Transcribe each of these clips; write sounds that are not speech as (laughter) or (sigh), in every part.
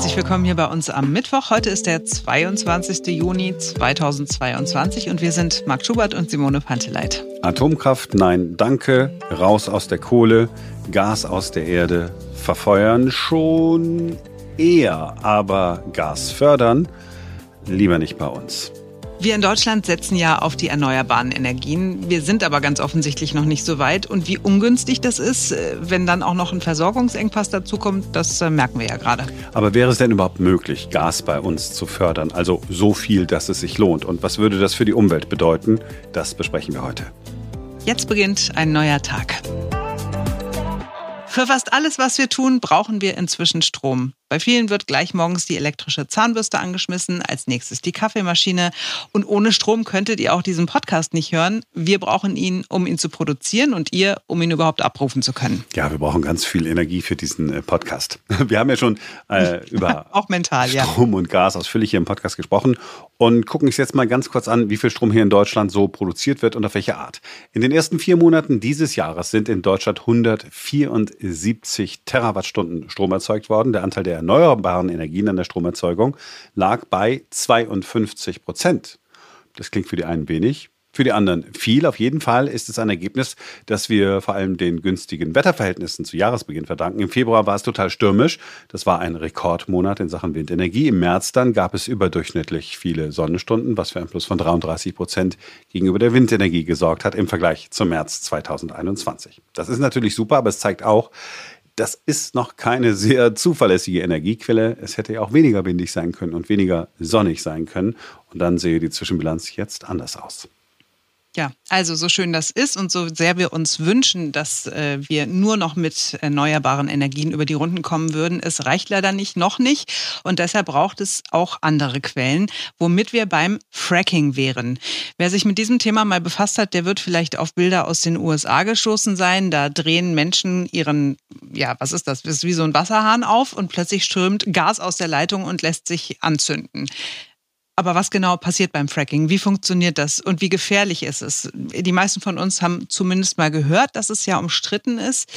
herzlich willkommen hier bei uns am Mittwoch. Heute ist der 22. Juni 2022 und wir sind Marc Schubert und Simone Panteleit. Atomkraft, nein, danke. Raus aus der Kohle, Gas aus der Erde, verfeuern schon eher, aber Gas fördern lieber nicht bei uns. Wir in Deutschland setzen ja auf die erneuerbaren Energien. Wir sind aber ganz offensichtlich noch nicht so weit. Und wie ungünstig das ist, äh, wenn dann auch noch ein Versorgungsengpass dazukommt, das äh, merken wir ja gerade. Aber wäre es denn überhaupt möglich, Gas bei uns zu fördern? Also so viel, dass es sich lohnt. Und was würde das für die Umwelt bedeuten? Das besprechen wir heute. Jetzt beginnt ein neuer Tag. Für fast alles, was wir tun, brauchen wir inzwischen Strom. Bei vielen wird gleich morgens die elektrische Zahnbürste angeschmissen, als nächstes die Kaffeemaschine. Und ohne Strom könntet ihr auch diesen Podcast nicht hören. Wir brauchen ihn, um ihn zu produzieren und ihr, um ihn überhaupt abrufen zu können. Ja, wir brauchen ganz viel Energie für diesen äh, Podcast. (laughs) Wir haben ja schon äh, (laughs) über auch mental, Strom ja. und Gas ausführlich hier im Podcast gesprochen und gucken uns jetzt mal ganz kurz an, wie viel Strom hier in Deutschland so produziert wird und auf welche Art. In den ersten vier Monaten dieses Jahres sind in Deutschland 174 Terawattstunden Strom erzeugt worden. Der Anteil der erneuerbaren Energien an der Stromerzeugung lag bei 52 Prozent. Das klingt für die einen wenig, für die anderen viel. Auf jeden Fall ist es ein Ergebnis, das wir vor allem den günstigen Wetterverhältnissen zu Jahresbeginn verdanken. Im Februar war es total stürmisch. Das war ein Rekordmonat in Sachen Windenergie. Im März dann gab es überdurchschnittlich viele Sonnenstunden, was für ein Plus von 33 Prozent gegenüber der Windenergie gesorgt hat im Vergleich zum März 2021. Das ist natürlich super, aber es zeigt auch, das ist noch keine sehr zuverlässige Energiequelle. Es hätte ja auch weniger windig sein können und weniger sonnig sein können. Und dann sehe die Zwischenbilanz jetzt anders aus. Ja, also so schön das ist und so sehr wir uns wünschen, dass äh, wir nur noch mit erneuerbaren Energien über die Runden kommen würden, es reicht leider nicht, noch nicht. Und deshalb braucht es auch andere Quellen, womit wir beim Fracking wären. Wer sich mit diesem Thema mal befasst hat, der wird vielleicht auf Bilder aus den USA gestoßen sein. Da drehen Menschen ihren, ja, was ist das? Das ist wie so ein Wasserhahn auf und plötzlich strömt Gas aus der Leitung und lässt sich anzünden. Aber was genau passiert beim Fracking? Wie funktioniert das und wie gefährlich ist es? Die meisten von uns haben zumindest mal gehört, dass es ja umstritten ist.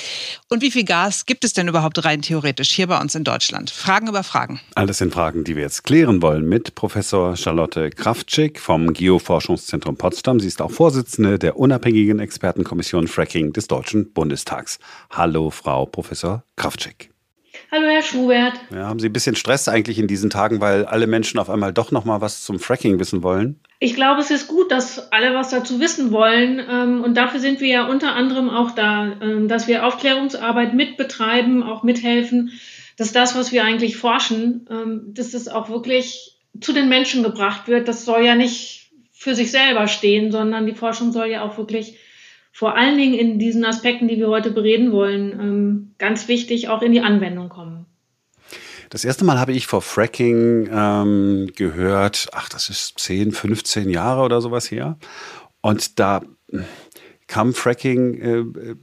Und wie viel Gas gibt es denn überhaupt rein theoretisch hier bei uns in Deutschland? Fragen über Fragen. Alles sind Fragen, die wir jetzt klären wollen mit Professor Charlotte Kraftschick vom Geoforschungszentrum Potsdam. Sie ist auch Vorsitzende der unabhängigen Expertenkommission Fracking des Deutschen Bundestags. Hallo, Frau Professor Kraftschick. Hallo, Herr Schubert. Ja, haben Sie ein bisschen Stress eigentlich in diesen Tagen, weil alle Menschen auf einmal doch noch mal was zum Fracking wissen wollen? Ich glaube, es ist gut, dass alle was dazu wissen wollen. Ähm, und dafür sind wir ja unter anderem auch da, ähm, dass wir Aufklärungsarbeit mitbetreiben, auch mithelfen, dass das, was wir eigentlich forschen, ähm, dass das auch wirklich zu den Menschen gebracht wird. Das soll ja nicht für sich selber stehen, sondern die Forschung soll ja auch wirklich vor allen Dingen in diesen Aspekten, die wir heute bereden wollen, ähm, ganz wichtig auch in die Anwendung kommen. Das erste Mal habe ich vor Fracking ähm, gehört, ach, das ist 10, 15 Jahre oder sowas her. Und da kam Fracking äh,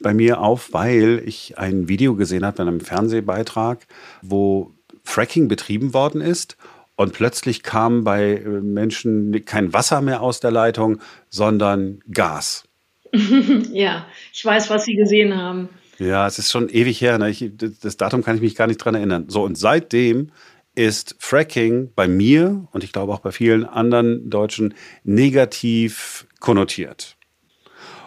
bei mir auf, weil ich ein Video gesehen habe in einem Fernsehbeitrag, wo Fracking betrieben worden ist. Und plötzlich kam bei äh, Menschen kein Wasser mehr aus der Leitung, sondern Gas. (laughs) ja, ich weiß, was Sie gesehen haben. Ja, es ist schon ewig her. Ne? Ich, das Datum kann ich mich gar nicht dran erinnern. So, und seitdem ist Fracking bei mir und ich glaube auch bei vielen anderen Deutschen negativ konnotiert.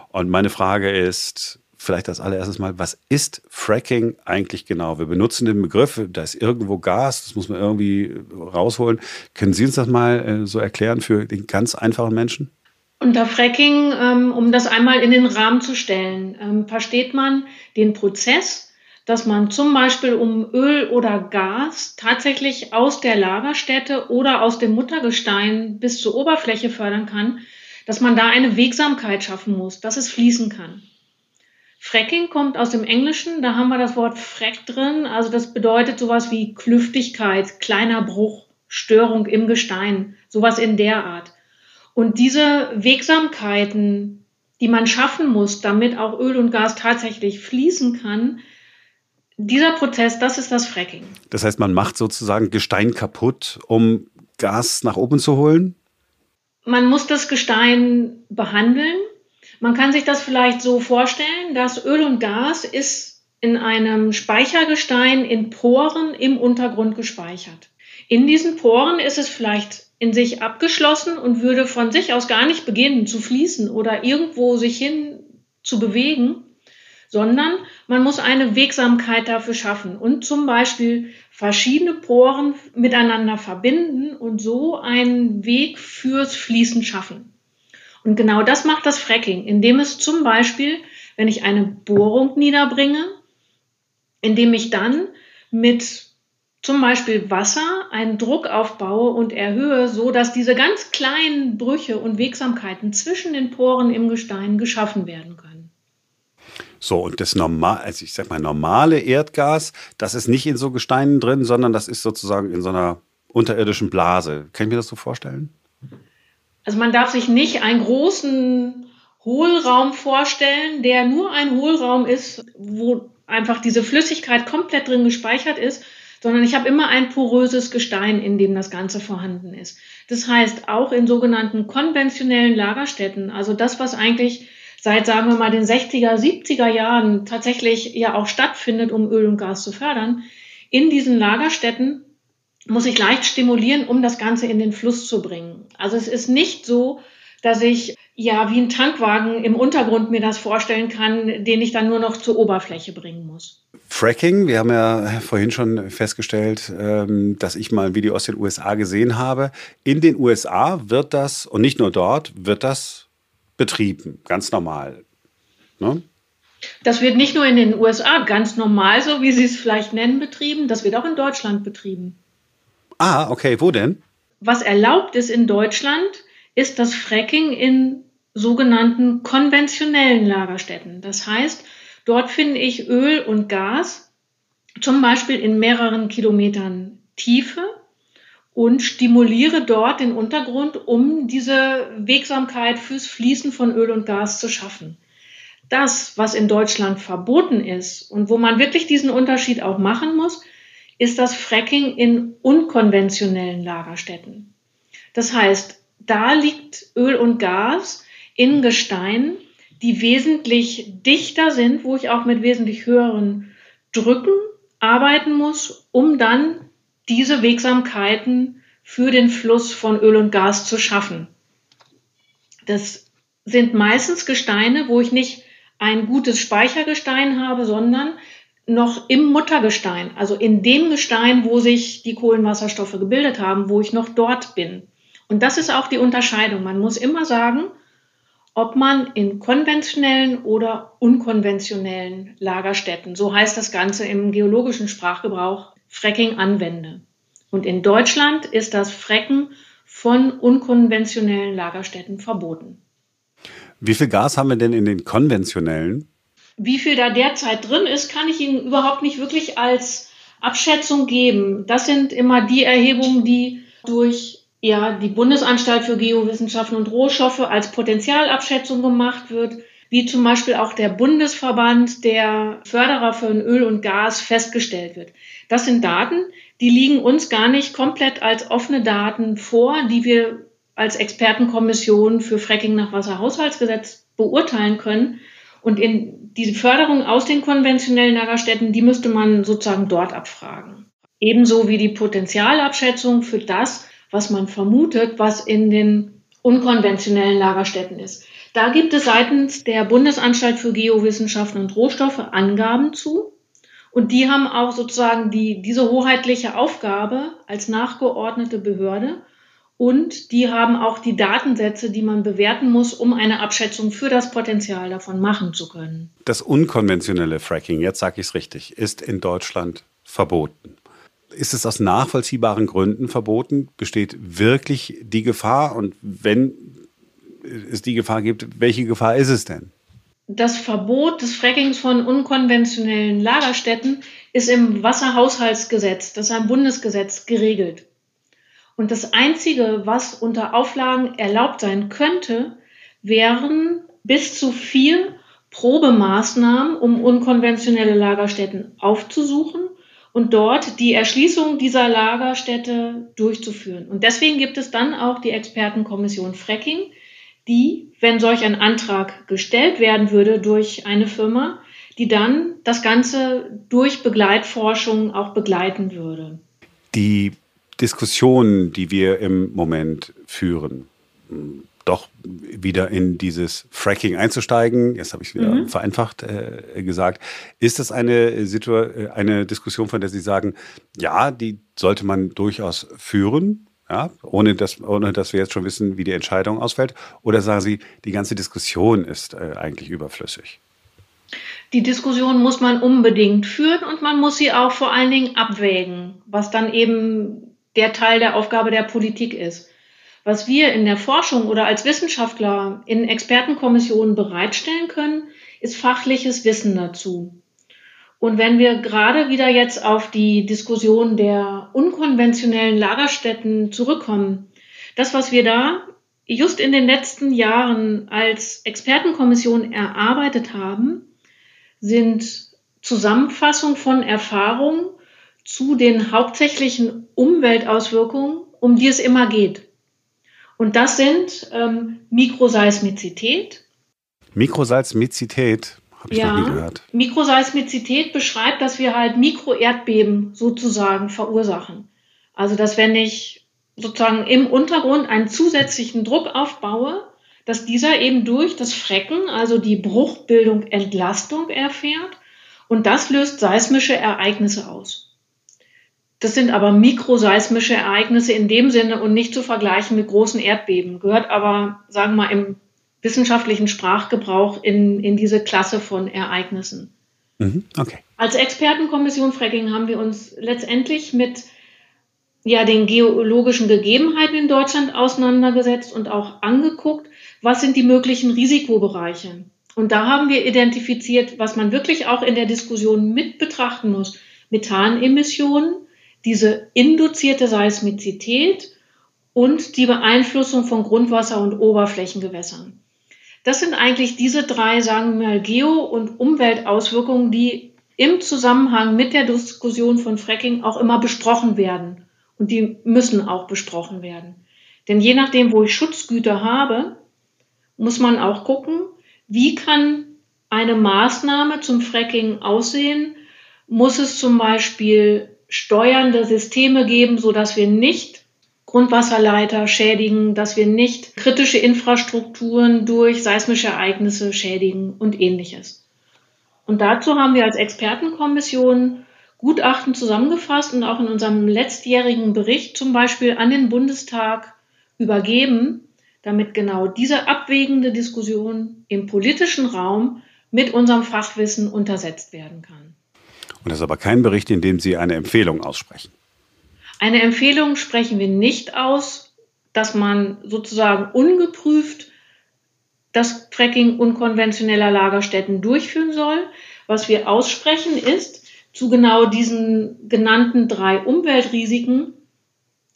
Und meine Frage ist, vielleicht als allererstes mal, was ist Fracking eigentlich genau? Wir benutzen den Begriff, da ist irgendwo Gas, das muss man irgendwie rausholen. Können Sie uns das mal äh, so erklären für den ganz einfachen Menschen? Unter Fracking, ähm, um das einmal in den Rahmen zu stellen, ähm, versteht man den Prozess, dass man zum Beispiel um Öl oder Gas tatsächlich aus der Lagerstätte oder aus dem Muttergestein bis zur Oberfläche fördern kann, dass man da eine Wegsamkeit schaffen muss, dass es fließen kann. Fracking kommt aus dem Englischen, da haben wir das Wort Frack drin, also das bedeutet sowas wie Klüftigkeit, kleiner Bruch, Störung im Gestein, sowas in der Art. Und diese Wegsamkeiten, die man schaffen muss, damit auch Öl und Gas tatsächlich fließen kann, dieser Prozess, das ist das Fracking. Das heißt, man macht sozusagen Gestein kaputt, um Gas nach oben zu holen? Man muss das Gestein behandeln. Man kann sich das vielleicht so vorstellen, dass Öl und Gas ist in einem Speichergestein in Poren im Untergrund gespeichert. In diesen Poren ist es vielleicht in sich abgeschlossen und würde von sich aus gar nicht beginnen zu fließen oder irgendwo sich hin zu bewegen, sondern man muss eine Wegsamkeit dafür schaffen und zum Beispiel verschiedene Poren miteinander verbinden und so einen Weg fürs Fließen schaffen. Und genau das macht das Fracking, indem es zum Beispiel, wenn ich eine Bohrung niederbringe, indem ich dann mit zum Beispiel Wasser einen Druck aufbaue und erhöhe, so dass diese ganz kleinen Brüche und Wegsamkeiten zwischen den Poren im Gestein geschaffen werden können. So, und das normal, also ich sag mal, normale Erdgas, das ist nicht in so Gesteinen drin, sondern das ist sozusagen in so einer unterirdischen Blase. Kann ich mir das so vorstellen? Also man darf sich nicht einen großen Hohlraum vorstellen, der nur ein Hohlraum ist, wo einfach diese Flüssigkeit komplett drin gespeichert ist, sondern ich habe immer ein poröses Gestein, in dem das Ganze vorhanden ist. Das heißt, auch in sogenannten konventionellen Lagerstätten, also das, was eigentlich seit, sagen wir mal, den 60er, 70er Jahren tatsächlich ja auch stattfindet, um Öl und Gas zu fördern, in diesen Lagerstätten muss ich leicht stimulieren, um das Ganze in den Fluss zu bringen. Also es ist nicht so, dass ich ja wie ein Tankwagen im Untergrund mir das vorstellen kann, den ich dann nur noch zur Oberfläche bringen muss. Fracking, wir haben ja vorhin schon festgestellt, ähm, dass ich mal ein Video aus den USA gesehen habe. In den USA wird das, und nicht nur dort, wird das betrieben, ganz normal. Ne? Das wird nicht nur in den USA ganz normal, so wie Sie es vielleicht nennen, betrieben, das wird auch in Deutschland betrieben. Ah, okay, wo denn? Was erlaubt ist in Deutschland, ist das Fracking in sogenannten konventionellen Lagerstätten. Das heißt, Dort finde ich Öl und Gas, zum Beispiel in mehreren Kilometern Tiefe und stimuliere dort den Untergrund, um diese Wegsamkeit fürs Fließen von Öl und Gas zu schaffen. Das, was in Deutschland verboten ist und wo man wirklich diesen Unterschied auch machen muss, ist das Fracking in unkonventionellen Lagerstätten. Das heißt, da liegt Öl und Gas in Gestein, die wesentlich dichter sind, wo ich auch mit wesentlich höheren Drücken arbeiten muss, um dann diese Wegsamkeiten für den Fluss von Öl und Gas zu schaffen. Das sind meistens Gesteine, wo ich nicht ein gutes Speichergestein habe, sondern noch im Muttergestein, also in dem Gestein, wo sich die Kohlenwasserstoffe gebildet haben, wo ich noch dort bin. Und das ist auch die Unterscheidung. Man muss immer sagen, ob man in konventionellen oder unkonventionellen Lagerstätten, so heißt das Ganze im geologischen Sprachgebrauch, Fracking anwende. Und in Deutschland ist das Fracken von unkonventionellen Lagerstätten verboten. Wie viel Gas haben wir denn in den konventionellen? Wie viel da derzeit drin ist, kann ich Ihnen überhaupt nicht wirklich als Abschätzung geben. Das sind immer die Erhebungen, die durch ja die Bundesanstalt für Geowissenschaften und Rohstoffe als Potenzialabschätzung gemacht wird, wie zum Beispiel auch der Bundesverband der Förderer für Öl und Gas festgestellt wird. Das sind Daten, die liegen uns gar nicht komplett als offene Daten vor, die wir als Expertenkommission für Fracking nach Wasserhaushaltsgesetz beurteilen können. Und in diese Förderung aus den konventionellen Lagerstätten, die müsste man sozusagen dort abfragen. Ebenso wie die Potenzialabschätzung für das, was man vermutet, was in den unkonventionellen Lagerstätten ist. Da gibt es seitens der Bundesanstalt für Geowissenschaften und Rohstoffe Angaben zu. Und die haben auch sozusagen die, diese hoheitliche Aufgabe als nachgeordnete Behörde. Und die haben auch die Datensätze, die man bewerten muss, um eine Abschätzung für das Potenzial davon machen zu können. Das unkonventionelle Fracking, jetzt sage ich es richtig, ist in Deutschland verboten. Ist es aus nachvollziehbaren Gründen verboten? Besteht wirklich die Gefahr? Und wenn es die Gefahr gibt, welche Gefahr ist es denn? Das Verbot des Frackings von unkonventionellen Lagerstätten ist im Wasserhaushaltsgesetz, das ist ein Bundesgesetz, geregelt. Und das Einzige, was unter Auflagen erlaubt sein könnte, wären bis zu vier Probemaßnahmen, um unkonventionelle Lagerstätten aufzusuchen und dort die Erschließung dieser Lagerstätte durchzuführen. Und deswegen gibt es dann auch die Expertenkommission Fracking, die, wenn solch ein Antrag gestellt werden würde durch eine Firma, die dann das Ganze durch Begleitforschung auch begleiten würde. Die Diskussion, die wir im Moment führen, doch wieder in dieses Fracking einzusteigen, jetzt habe ich es wieder mhm. vereinfacht äh, gesagt, ist das eine, Situ eine Diskussion, von der Sie sagen, ja, die sollte man durchaus führen, ja, ohne, dass, ohne dass wir jetzt schon wissen, wie die Entscheidung ausfällt? Oder sagen Sie, die ganze Diskussion ist äh, eigentlich überflüssig? Die Diskussion muss man unbedingt führen und man muss sie auch vor allen Dingen abwägen, was dann eben der Teil der Aufgabe der Politik ist. Was wir in der Forschung oder als Wissenschaftler in Expertenkommissionen bereitstellen können, ist fachliches Wissen dazu. Und wenn wir gerade wieder jetzt auf die Diskussion der unkonventionellen Lagerstätten zurückkommen, das, was wir da just in den letzten Jahren als Expertenkommission erarbeitet haben, sind Zusammenfassung von Erfahrungen zu den hauptsächlichen Umweltauswirkungen, um die es immer geht. Und das sind ähm, Mikroseismizität. Mikroseismizität habe ich ja, noch nie gehört. Mikroseismizität beschreibt, dass wir halt Mikroerdbeben sozusagen verursachen. Also dass wenn ich sozusagen im Untergrund einen zusätzlichen Druck aufbaue, dass dieser eben durch das Frecken, also die Bruchbildung, Entlastung erfährt und das löst seismische Ereignisse aus. Das sind aber mikroseismische Ereignisse in dem Sinne und nicht zu vergleichen mit großen Erdbeben. Gehört aber, sagen wir mal, im wissenschaftlichen Sprachgebrauch in, in diese Klasse von Ereignissen. Mhm, okay. Als Expertenkommission Fracking haben wir uns letztendlich mit ja, den geologischen Gegebenheiten in Deutschland auseinandergesetzt und auch angeguckt, was sind die möglichen Risikobereiche. Und da haben wir identifiziert, was man wirklich auch in der Diskussion mit betrachten muss. Methanemissionen, diese induzierte Seismizität und die Beeinflussung von Grundwasser und Oberflächengewässern. Das sind eigentlich diese drei, sagen wir mal, Geo- und Umweltauswirkungen, die im Zusammenhang mit der Diskussion von Fracking auch immer besprochen werden. Und die müssen auch besprochen werden. Denn je nachdem, wo ich Schutzgüter habe, muss man auch gucken, wie kann eine Maßnahme zum Fracking aussehen? Muss es zum Beispiel steuernde Systeme geben, so dass wir nicht Grundwasserleiter schädigen, dass wir nicht kritische Infrastrukturen durch seismische Ereignisse schädigen und ähnliches. Und dazu haben wir als Expertenkommission Gutachten zusammengefasst und auch in unserem letztjährigen Bericht zum Beispiel an den Bundestag übergeben, damit genau diese abwägende Diskussion im politischen Raum mit unserem Fachwissen untersetzt werden kann. Und das ist aber kein Bericht, in dem Sie eine Empfehlung aussprechen. Eine Empfehlung sprechen wir nicht aus, dass man sozusagen ungeprüft das Fracking unkonventioneller Lagerstätten durchführen soll. Was wir aussprechen ist, zu genau diesen genannten drei Umweltrisiken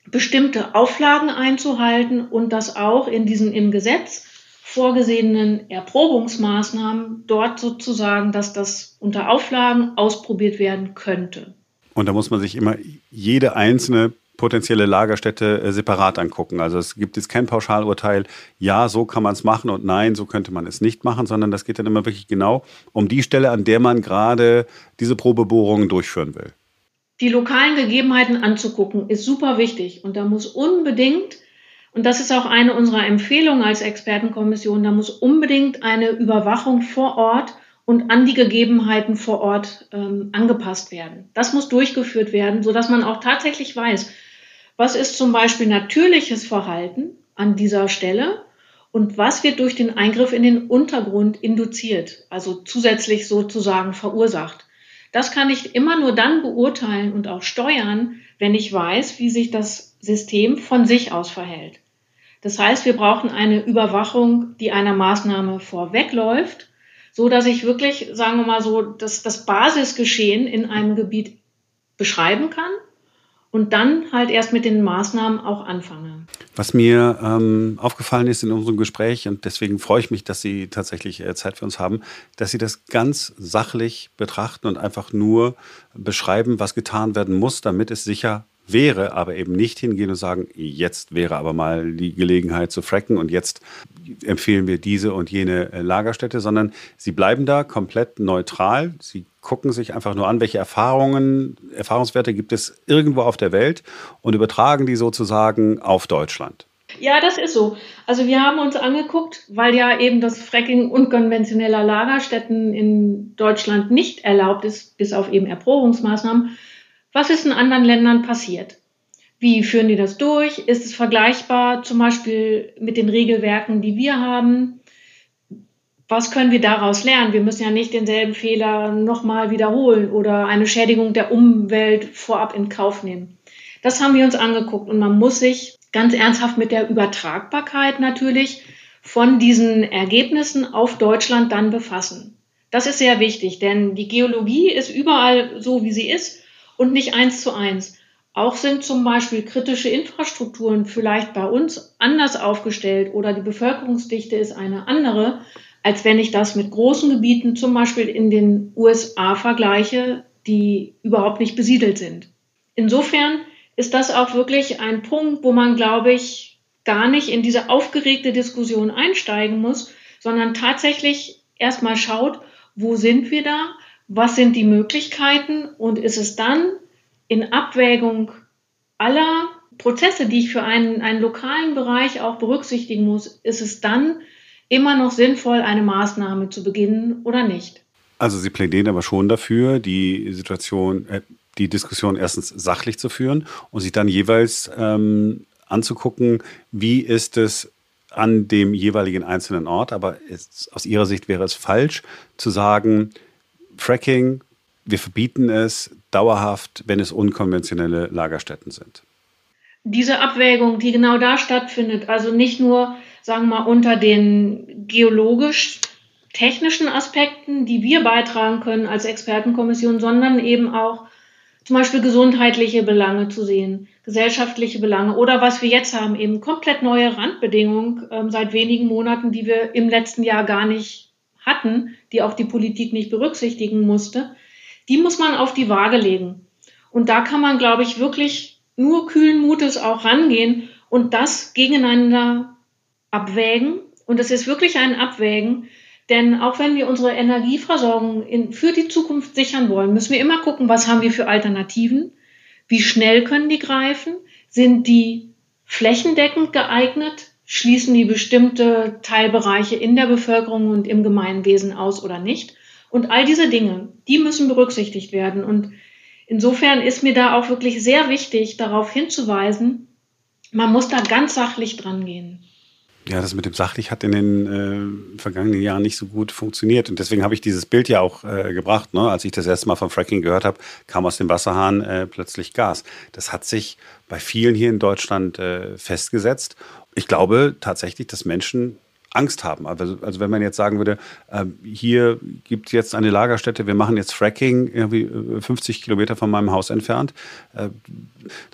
bestimmte Auflagen einzuhalten und das auch in diesen im Gesetz vorgesehenen Erprobungsmaßnahmen dort sozusagen, dass das unter Auflagen ausprobiert werden könnte. Und da muss man sich immer jede einzelne potenzielle Lagerstätte äh, separat angucken. Also es gibt jetzt kein Pauschalurteil, ja, so kann man es machen und nein, so könnte man es nicht machen, sondern das geht dann immer wirklich genau um die Stelle, an der man gerade diese Probebohrungen durchführen will. Die lokalen Gegebenheiten anzugucken, ist super wichtig und da muss unbedingt und das ist auch eine unserer Empfehlungen als Expertenkommission. Da muss unbedingt eine Überwachung vor Ort und an die Gegebenheiten vor Ort ähm, angepasst werden. Das muss durchgeführt werden, sodass man auch tatsächlich weiß, was ist zum Beispiel natürliches Verhalten an dieser Stelle und was wird durch den Eingriff in den Untergrund induziert, also zusätzlich sozusagen verursacht. Das kann ich immer nur dann beurteilen und auch steuern, wenn ich weiß, wie sich das System von sich aus verhält. Das heißt, wir brauchen eine Überwachung, die einer Maßnahme vorwegläuft, so dass ich wirklich, sagen wir mal so, das, das Basisgeschehen in einem Gebiet beschreiben kann und dann halt erst mit den Maßnahmen auch anfange. Was mir ähm, aufgefallen ist in unserem Gespräch, und deswegen freue ich mich, dass Sie tatsächlich äh, Zeit für uns haben, dass Sie das ganz sachlich betrachten und einfach nur beschreiben, was getan werden muss, damit es sicher wäre, aber eben nicht hingehen und sagen, jetzt wäre aber mal die Gelegenheit zu fracken und jetzt empfehlen wir diese und jene äh, Lagerstätte, sondern sie bleiben da komplett neutral. Sie gucken sich einfach nur an, welche Erfahrungen, Erfahrungswerte gibt es irgendwo auf der Welt und übertragen die sozusagen auf Deutschland. Ja, das ist so. Also wir haben uns angeguckt, weil ja eben das Fracking unkonventioneller Lagerstätten in Deutschland nicht erlaubt ist, bis auf eben Erprobungsmaßnahmen. Was ist in anderen Ländern passiert? Wie führen die das durch? Ist es vergleichbar zum Beispiel mit den Regelwerken, die wir haben? Was können wir daraus lernen? Wir müssen ja nicht denselben Fehler nochmal wiederholen oder eine Schädigung der Umwelt vorab in Kauf nehmen. Das haben wir uns angeguckt und man muss sich ganz ernsthaft mit der Übertragbarkeit natürlich von diesen Ergebnissen auf Deutschland dann befassen. Das ist sehr wichtig, denn die Geologie ist überall so, wie sie ist und nicht eins zu eins. Auch sind zum Beispiel kritische Infrastrukturen vielleicht bei uns anders aufgestellt oder die Bevölkerungsdichte ist eine andere, als wenn ich das mit großen Gebieten zum Beispiel in den USA vergleiche, die überhaupt nicht besiedelt sind. Insofern ist das auch wirklich ein Punkt, wo man, glaube ich, gar nicht in diese aufgeregte Diskussion einsteigen muss, sondern tatsächlich erstmal schaut, wo sind wir da, was sind die Möglichkeiten und ist es dann in Abwägung aller Prozesse, die ich für einen, einen lokalen Bereich auch berücksichtigen muss, ist es dann immer noch sinnvoll, eine Maßnahme zu beginnen oder nicht. Also Sie plädieren aber schon dafür, die Situation, äh, die Diskussion erstens sachlich zu führen und sich dann jeweils ähm, anzugucken, wie ist es an dem jeweiligen einzelnen Ort. Aber es, aus Ihrer Sicht wäre es falsch zu sagen, Fracking, wir verbieten es dauerhaft, wenn es unkonventionelle Lagerstätten sind. Diese Abwägung, die genau da stattfindet, also nicht nur, sagen wir mal, unter den geologisch technischen Aspekten, die wir beitragen können als Expertenkommission, sondern eben auch zum Beispiel gesundheitliche Belange zu sehen, gesellschaftliche Belange oder was wir jetzt haben, eben komplett neue Randbedingungen ähm, seit wenigen Monaten, die wir im letzten Jahr gar nicht hatten, die auch die Politik nicht berücksichtigen musste, die muss man auf die Waage legen. Und da kann man, glaube ich, wirklich nur kühlen Mutes auch rangehen und das gegeneinander abwägen. Und es ist wirklich ein Abwägen, denn auch wenn wir unsere Energieversorgung in, für die Zukunft sichern wollen, müssen wir immer gucken, was haben wir für Alternativen, wie schnell können die greifen, sind die flächendeckend geeignet, schließen die bestimmte Teilbereiche in der Bevölkerung und im Gemeinwesen aus oder nicht. Und all diese Dinge, die müssen berücksichtigt werden. Und insofern ist mir da auch wirklich sehr wichtig, darauf hinzuweisen, man muss da ganz sachlich dran gehen. Ja, das mit dem sachlich hat in den äh, vergangenen Jahren nicht so gut funktioniert. Und deswegen habe ich dieses Bild ja auch äh, gebracht. Ne? Als ich das erste Mal vom Fracking gehört habe, kam aus dem Wasserhahn äh, plötzlich Gas. Das hat sich bei vielen hier in Deutschland äh, festgesetzt. Ich glaube tatsächlich, dass Menschen Angst haben. Also, also wenn man jetzt sagen würde, äh, hier gibt es jetzt eine Lagerstätte, wir machen jetzt Fracking irgendwie 50 äh, Kilometer von meinem Haus entfernt, äh, dann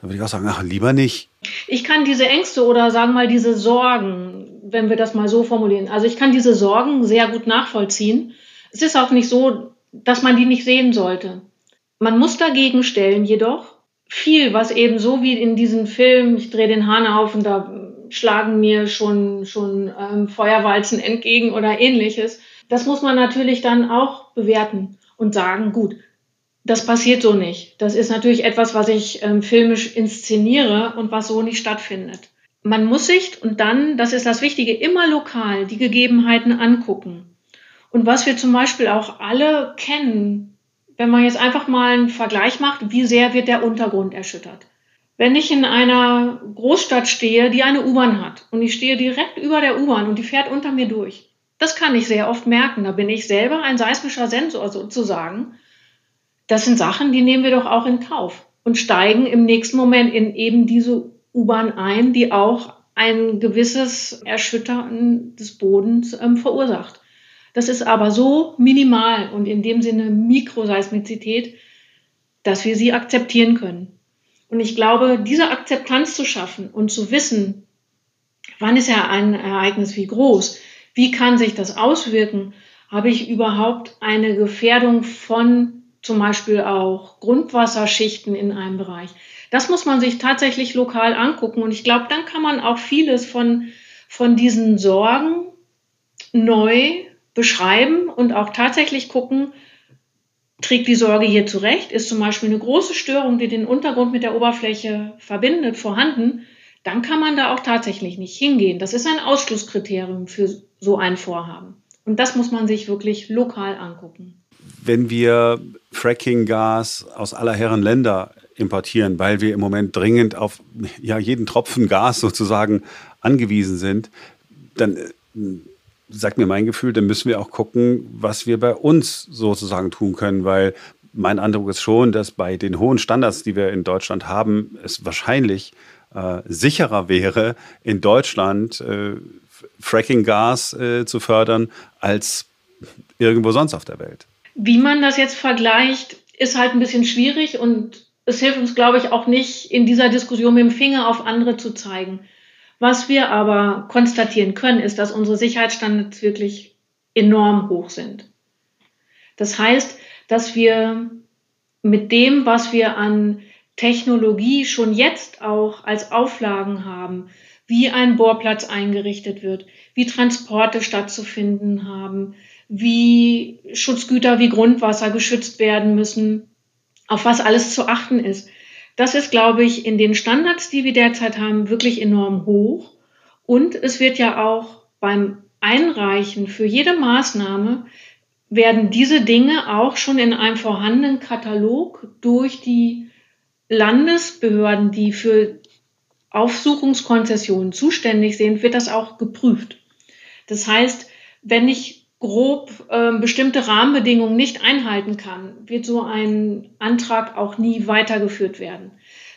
würde ich auch sagen, ach, lieber nicht. Ich kann diese Ängste oder sagen wir mal diese Sorgen, wenn wir das mal so formulieren, also ich kann diese Sorgen sehr gut nachvollziehen. Es ist auch nicht so, dass man die nicht sehen sollte. Man muss dagegen stellen jedoch viel, was eben so wie in diesem Film, ich drehe den Hahn auf und da schlagen mir schon, schon ähm, Feuerwalzen entgegen oder ähnliches. Das muss man natürlich dann auch bewerten und sagen, gut, das passiert so nicht. Das ist natürlich etwas, was ich ähm, filmisch inszeniere und was so nicht stattfindet. Man muss sich, und dann, das ist das Wichtige, immer lokal die Gegebenheiten angucken. Und was wir zum Beispiel auch alle kennen, wenn man jetzt einfach mal einen Vergleich macht, wie sehr wird der Untergrund erschüttert. Wenn ich in einer Großstadt stehe, die eine U-Bahn hat und ich stehe direkt über der U-Bahn und die fährt unter mir durch, das kann ich sehr oft merken. Da bin ich selber ein seismischer Sensor sozusagen. Das sind Sachen, die nehmen wir doch auch in Kauf und steigen im nächsten Moment in eben diese U-Bahn ein, die auch ein gewisses Erschüttern des Bodens ähm, verursacht. Das ist aber so minimal und in dem Sinne Mikroseismizität, dass wir sie akzeptieren können. Und ich glaube, diese Akzeptanz zu schaffen und zu wissen, wann ist ja ein Ereignis wie groß, wie kann sich das auswirken, habe ich überhaupt eine Gefährdung von zum Beispiel auch Grundwasserschichten in einem Bereich. Das muss man sich tatsächlich lokal angucken. Und ich glaube, dann kann man auch vieles von, von diesen Sorgen neu beschreiben und auch tatsächlich gucken, trägt die Sorge hier zurecht? Ist zum Beispiel eine große Störung, die den Untergrund mit der Oberfläche verbindet, vorhanden? Dann kann man da auch tatsächlich nicht hingehen. Das ist ein Ausschlusskriterium für so ein Vorhaben. Und das muss man sich wirklich lokal angucken. Wenn wir Fracking-Gas aus aller Herren Länder importieren, weil wir im Moment dringend auf ja, jeden Tropfen Gas sozusagen angewiesen sind, dann äh, sagt mir mein Gefühl, dann müssen wir auch gucken, was wir bei uns sozusagen tun können, weil mein Eindruck ist schon, dass bei den hohen Standards, die wir in Deutschland haben, es wahrscheinlich äh, sicherer wäre, in Deutschland äh, Fracking-Gas äh, zu fördern, als irgendwo sonst auf der Welt. Wie man das jetzt vergleicht, ist halt ein bisschen schwierig und es hilft uns, glaube ich, auch nicht, in dieser Diskussion mit dem Finger auf andere zu zeigen. Was wir aber konstatieren können, ist, dass unsere Sicherheitsstandards wirklich enorm hoch sind. Das heißt, dass wir mit dem, was wir an Technologie schon jetzt auch als Auflagen haben, wie ein Bohrplatz eingerichtet wird, wie Transporte stattzufinden haben, wie Schutzgüter wie Grundwasser geschützt werden müssen, auf was alles zu achten ist, das ist, glaube ich, in den Standards, die wir derzeit haben, wirklich enorm hoch. Und es wird ja auch beim Einreichen für jede Maßnahme werden diese Dinge auch schon in einem vorhandenen Katalog durch die Landesbehörden, die für Aufsuchungskonzessionen zuständig sind, wird das auch geprüft. Das heißt, wenn ich grob äh, bestimmte Rahmenbedingungen nicht einhalten kann, wird so ein Antrag auch nie weitergeführt werden.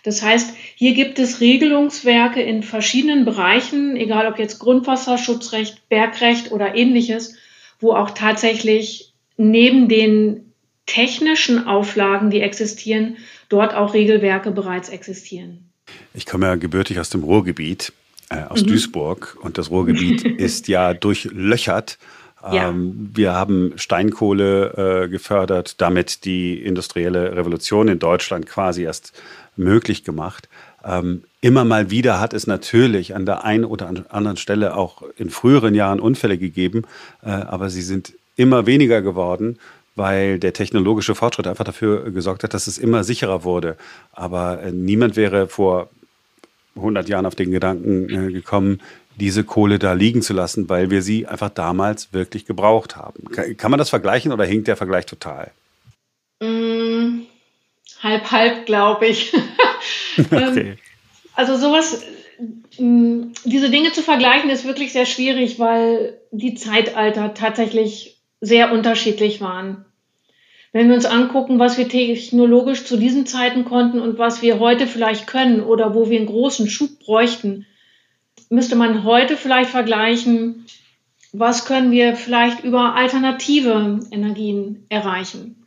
Das heißt, hier gibt es Regelungswerke in verschiedenen Bereichen, egal ob jetzt Grundwasserschutzrecht, Bergrecht oder ähnliches, wo auch tatsächlich neben den technischen Auflagen, die existieren, dort auch Regelwerke bereits existieren. Ich komme ja gebürtig aus dem Ruhrgebiet, äh, aus mhm. Duisburg, und das Ruhrgebiet (laughs) ist ja durchlöchert ja. Ähm, wir haben Steinkohle äh, gefördert, damit die industrielle Revolution in Deutschland quasi erst möglich gemacht. Ähm, immer mal wieder hat es natürlich an der einen oder anderen Stelle auch in früheren Jahren Unfälle gegeben, äh, aber sie sind immer weniger geworden, weil der technologische Fortschritt einfach dafür gesorgt hat, dass es immer sicherer wurde. Aber äh, niemand wäre vor 100 Jahren auf den Gedanken äh, gekommen, diese Kohle da liegen zu lassen, weil wir sie einfach damals wirklich gebraucht haben. Kann, man das vergleichen oder hinkt der Vergleich total? Mm, halb, halb, glaube ich. (laughs) okay. Ähm, also sowas, mm, diese Dinge zu vergleichen, ist wirklich sehr schwierig, weil die Zeitalter tatsächlich sehr unterschiedlich waren. Wenn wir uns angucken, was wir technologisch zu diesen Zeiten konnten und was wir heute vielleicht können oder wo wir einen großen Schub bräuchten, müsste man heute vielleicht vergleichen, was können wir vielleicht über alternative Energien erreichen.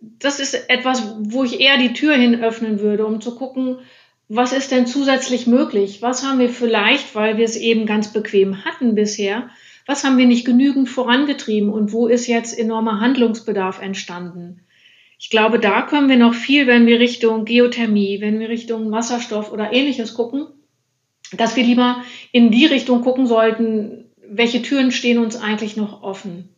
Das ist etwas, wo ich eher die Tür hin öffnen würde, um zu gucken, was ist denn zusätzlich möglich? Was haben wir vielleicht, weil wir es eben ganz bequem hatten bisher, was haben wir nicht genügend vorangetrieben und wo ist jetzt enormer Handlungsbedarf entstanden? Ich glaube, da können wir noch viel, wenn wir Richtung Geothermie, wenn wir Richtung Wasserstoff oder ähnliches gucken, dass wir lieber in die Richtung gucken sollten, welche Türen stehen uns eigentlich noch offen.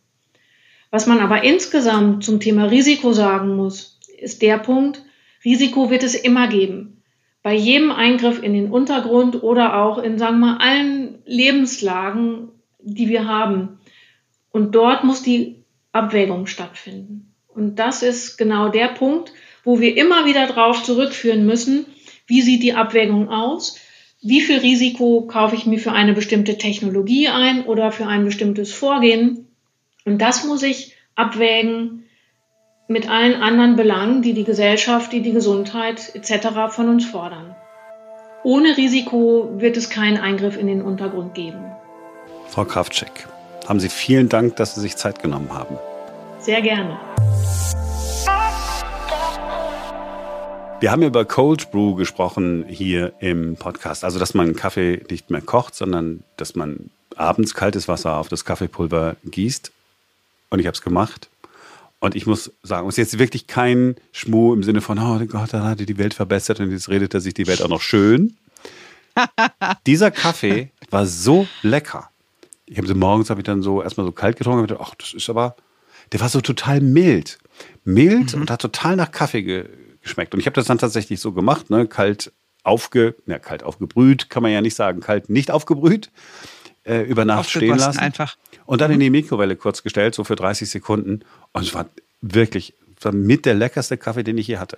Was man aber insgesamt zum Thema Risiko sagen muss, ist der Punkt, Risiko wird es immer geben. Bei jedem Eingriff in den Untergrund oder auch in, sagen wir mal, allen Lebenslagen, die wir haben. Und dort muss die Abwägung stattfinden. Und das ist genau der Punkt, wo wir immer wieder darauf zurückführen müssen, wie sieht die Abwägung aus? Wie viel Risiko kaufe ich mir für eine bestimmte Technologie ein oder für ein bestimmtes Vorgehen. Und das muss ich abwägen mit allen anderen Belangen, die die Gesellschaft, die die Gesundheit etc. von uns fordern. Ohne Risiko wird es keinen Eingriff in den Untergrund geben. Frau Kraftschek, haben Sie vielen Dank, dass Sie sich Zeit genommen haben. Sehr gerne. Wir haben über Cold Brew gesprochen hier im Podcast. Also, dass man Kaffee nicht mehr kocht, sondern dass man abends kaltes Wasser auf das Kaffeepulver gießt. Und ich habe es gemacht. Und ich muss sagen, es ist jetzt wirklich kein Schmuh im Sinne von, oh Gott, dann hat er die Welt verbessert und jetzt redet er sich die Welt auch noch schön. (laughs) Dieser Kaffee war so lecker. Ich habe sie morgens habe ich dann so erstmal so kalt getrunken und gedacht, ach, das ist aber, der war so total mild. Mild mhm. und hat total nach Kaffee ge geschmeckt. Und ich habe das dann tatsächlich so gemacht, ne, kalt aufge, ja, kalt aufgebrüht, kann man ja nicht sagen, kalt nicht aufgebrüht, äh, über Nacht stehen lassen. einfach. Und dann in die Mikrowelle kurz gestellt, so für 30 Sekunden. Und es war wirklich, war mit der leckerste Kaffee, den ich je hatte.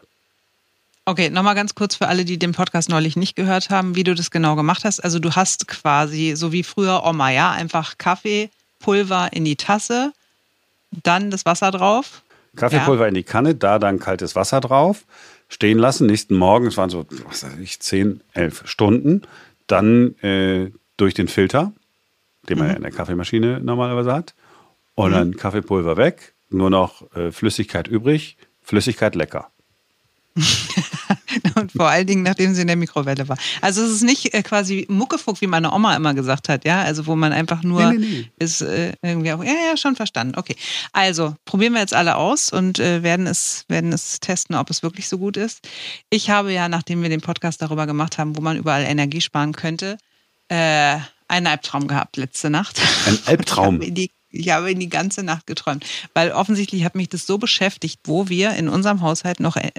Okay, nochmal ganz kurz für alle, die den Podcast neulich nicht gehört haben, wie du das genau gemacht hast. Also du hast quasi, so wie früher Oma, ja, einfach Kaffeepulver in die Tasse, dann das Wasser drauf. Kaffeepulver ja. in die Kanne, da dann kaltes Wasser drauf, stehen lassen, nächsten Morgen, es waren so, was weiß ich, 10, 11 Stunden, dann äh, durch den Filter, den man mhm. ja in der Kaffeemaschine normalerweise hat, und mhm. dann Kaffeepulver weg, nur noch äh, Flüssigkeit übrig, Flüssigkeit lecker. (laughs) und vor allen Dingen, nachdem sie in der Mikrowelle war. Also es ist nicht äh, quasi Muckefuck, wie meine Oma immer gesagt hat, ja, also wo man einfach nur nee, nee, nee. ist äh, irgendwie auch, ja, ja, schon verstanden. Okay, also probieren wir jetzt alle aus und äh, werden es werden es testen, ob es wirklich so gut ist. Ich habe ja, nachdem wir den Podcast darüber gemacht haben, wo man überall Energie sparen könnte, äh, einen Albtraum gehabt letzte Nacht. Ein Albtraum. (laughs) Ich habe ihn die ganze Nacht geträumt, weil offensichtlich hat mich das so beschäftigt, wo wir in unserem Haushalt noch äh,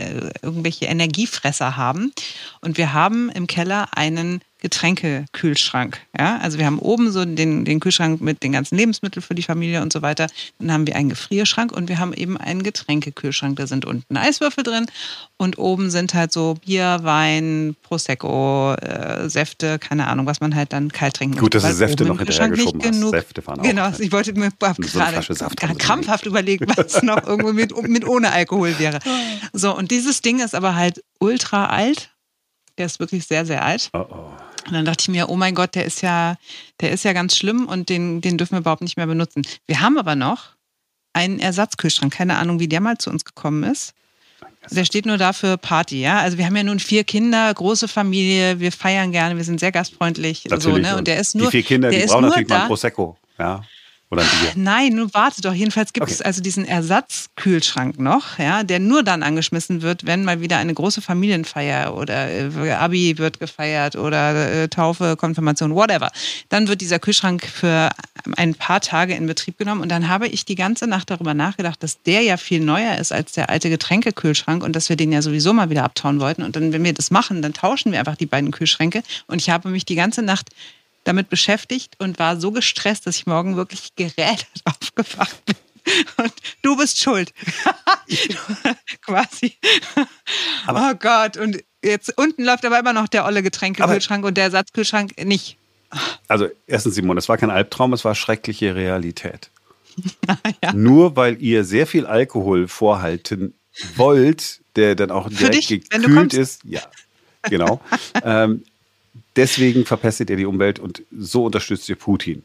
irgendwelche Energiefresser haben. Und wir haben im Keller einen Getränkekühlschrank. Ja? Also wir haben oben so den, den Kühlschrank mit den ganzen Lebensmitteln für die Familie und so weiter. Dann haben wir einen Gefrierschrank und wir haben eben einen Getränkekühlschrank. Da sind unten Eiswürfel drin und oben sind halt so Bier, Wein, Prosecco, äh, Säfte, keine Ahnung, was man halt dann kalt trinken Gut, dass du Säfte noch hinterhergeschoben hast. Genug, Säfte fahren auch. Genau, ich wollte mir gerade so krampfhaft überlegen, was noch irgendwo mit, mit ohne Alkohol wäre. (laughs) So, und dieses Ding ist aber halt ultra alt. Der ist wirklich sehr, sehr alt. Oh, oh. Und dann dachte ich mir, oh mein Gott, der ist ja, der ist ja ganz schlimm und den, den dürfen wir überhaupt nicht mehr benutzen. Wir haben aber noch einen Ersatzkühlschrank. Keine Ahnung, wie der mal zu uns gekommen ist. Der steht nur da für Party, ja. Also wir haben ja nun vier Kinder, große Familie, wir feiern gerne, wir sind sehr gastfreundlich. Natürlich. So, ne? Und der ist nur. Die vier Kinder, die brauchen natürlich da. mal ein Prosecco, ja. Oder ein Bier? Nein, nun warte doch. Jedenfalls gibt okay. es also diesen Ersatzkühlschrank noch, ja, der nur dann angeschmissen wird, wenn mal wieder eine große Familienfeier oder äh, Abi wird gefeiert oder äh, Taufe, Konfirmation, whatever. Dann wird dieser Kühlschrank für ein paar Tage in Betrieb genommen und dann habe ich die ganze Nacht darüber nachgedacht, dass der ja viel neuer ist als der alte Getränkekühlschrank und dass wir den ja sowieso mal wieder abtauen wollten. Und dann, wenn wir das machen, dann tauschen wir einfach die beiden Kühlschränke. Und ich habe mich die ganze Nacht damit beschäftigt und war so gestresst, dass ich morgen wirklich gerädert (laughs) aufgewacht bin. Und du bist schuld. (laughs) (laughs) Quasi. Aber oh Gott. Und jetzt unten läuft aber immer noch der olle Getränkekühlschrank und der Ersatzkühlschrank nicht. Also, erstens, Simon, es war kein Albtraum, es war schreckliche Realität. ja. Nur weil ihr sehr viel Alkohol vorhalten wollt, der dann auch direkt dich, gekühlt ist. Ja, genau. ähm, deswegen verpestet ihr die Umwelt und so unterstützt ihr Putin.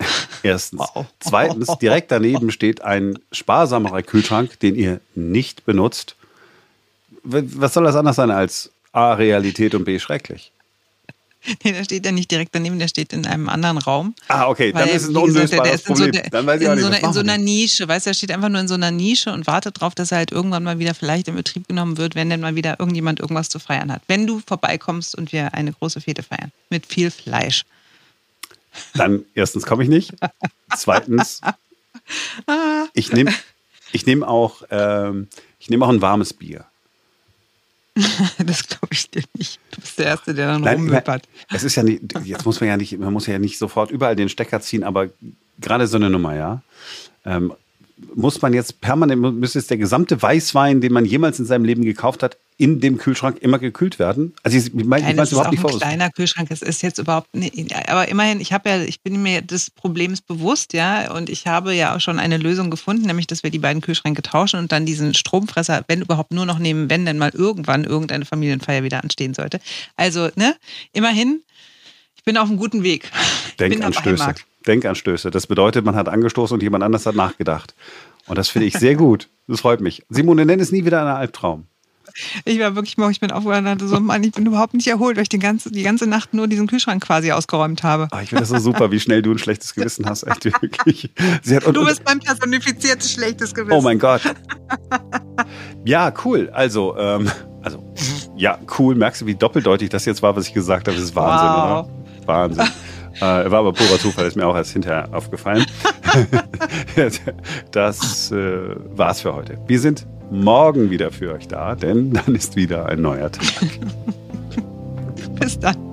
(laughs) Erstens. Wow. Zweitens, direkt daneben steht ein sparsamerer Kühlschrank, den ihr nicht benutzt. Was soll das anders sein als A, Realität und B, schrecklich? Nee, der steht ja nicht direkt daneben, der steht in einem anderen Raum. Ah, okay, dann ist es ein unlösbares Problem. So der, dann weiß ich in, nicht, so einer, in so einer Nische, weißt du, er steht einfach nur in so einer Nische und wartet darauf, dass er halt irgendwann mal wieder vielleicht in Betrieb genommen wird, wenn denn mal wieder irgendjemand irgendwas zu feiern hat. Wenn du vorbeikommst und wir eine große Fete feiern. Mit viel Fleisch. Dann erstens komme ich nicht. Zweitens, (laughs) ich nehme ich nehm auch, ähm, nehm auch ein warmes Bier. (laughs) das glaube ich dir nicht. Du bist der Erste, der dann rumwippert. Es ist ja nicht, jetzt muss man ja nicht, man muss ja nicht sofort überall den Stecker ziehen, aber gerade so eine Nummer, ja. Ähm, muss man jetzt permanent, müsste jetzt der gesamte Weißwein, den man jemals in seinem Leben gekauft hat, in dem Kühlschrank immer gekühlt werden? Also ich, ich meine es überhaupt nicht vor. Ein kleiner Kühlschrank, es ist jetzt überhaupt nicht, aber immerhin, ich habe ja, ich bin mir des Problems bewusst, ja, und ich habe ja auch schon eine Lösung gefunden, nämlich, dass wir die beiden Kühlschränke tauschen und dann diesen Stromfresser, wenn überhaupt nur noch nehmen, wenn denn mal irgendwann irgendeine Familienfeier wieder anstehen sollte. Also, ne, immerhin, ich bin auf einem guten Weg. Denkanstöße. Denkanstöße. Das bedeutet, man hat angestoßen und jemand anders hat nachgedacht. Und das finde ich sehr gut. Das freut mich. Simone, nenn es nie wieder einen Albtraum. ich war wirklich ich bin aufgewacht und dachte so, Mann, ich bin überhaupt nicht erholt, weil ich die ganze, die ganze Nacht nur diesen Kühlschrank quasi ausgeräumt habe. Oh, ich finde das so super, wie schnell du ein schlechtes Gewissen hast, echt wirklich. Hat, und, du bist mein personifiziertes schlechtes Gewissen. Oh mein Gott. Ja, cool. Also, ähm, also, ja, cool. Merkst du, wie doppeldeutig das jetzt war, was ich gesagt habe? Das ist Wahnsinn, wow. oder? Wahnsinn. Äh, war aber purer Zufall, ist mir auch erst hinterher aufgefallen. (laughs) das äh, war's für heute. Wir sind morgen wieder für euch da, denn dann ist wieder ein neuer Tag. (laughs) Bis dann.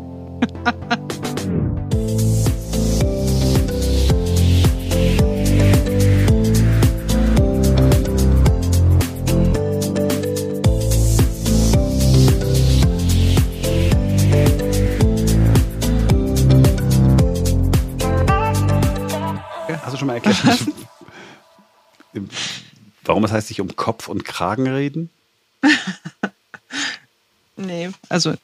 Warum es heißt, sich um Kopf und Kragen reden? (laughs) nee, also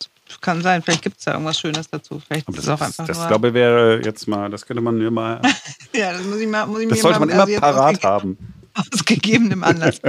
kann sein, vielleicht gibt es da irgendwas Schönes dazu. Vielleicht das, ist auch einfach das, das glaube ich wäre jetzt mal, das könnte man mir mal. (laughs) ja, das muss ich mal, muss ich das mir sollte man immer parat haben. (laughs) Aus gegebenem Anlass.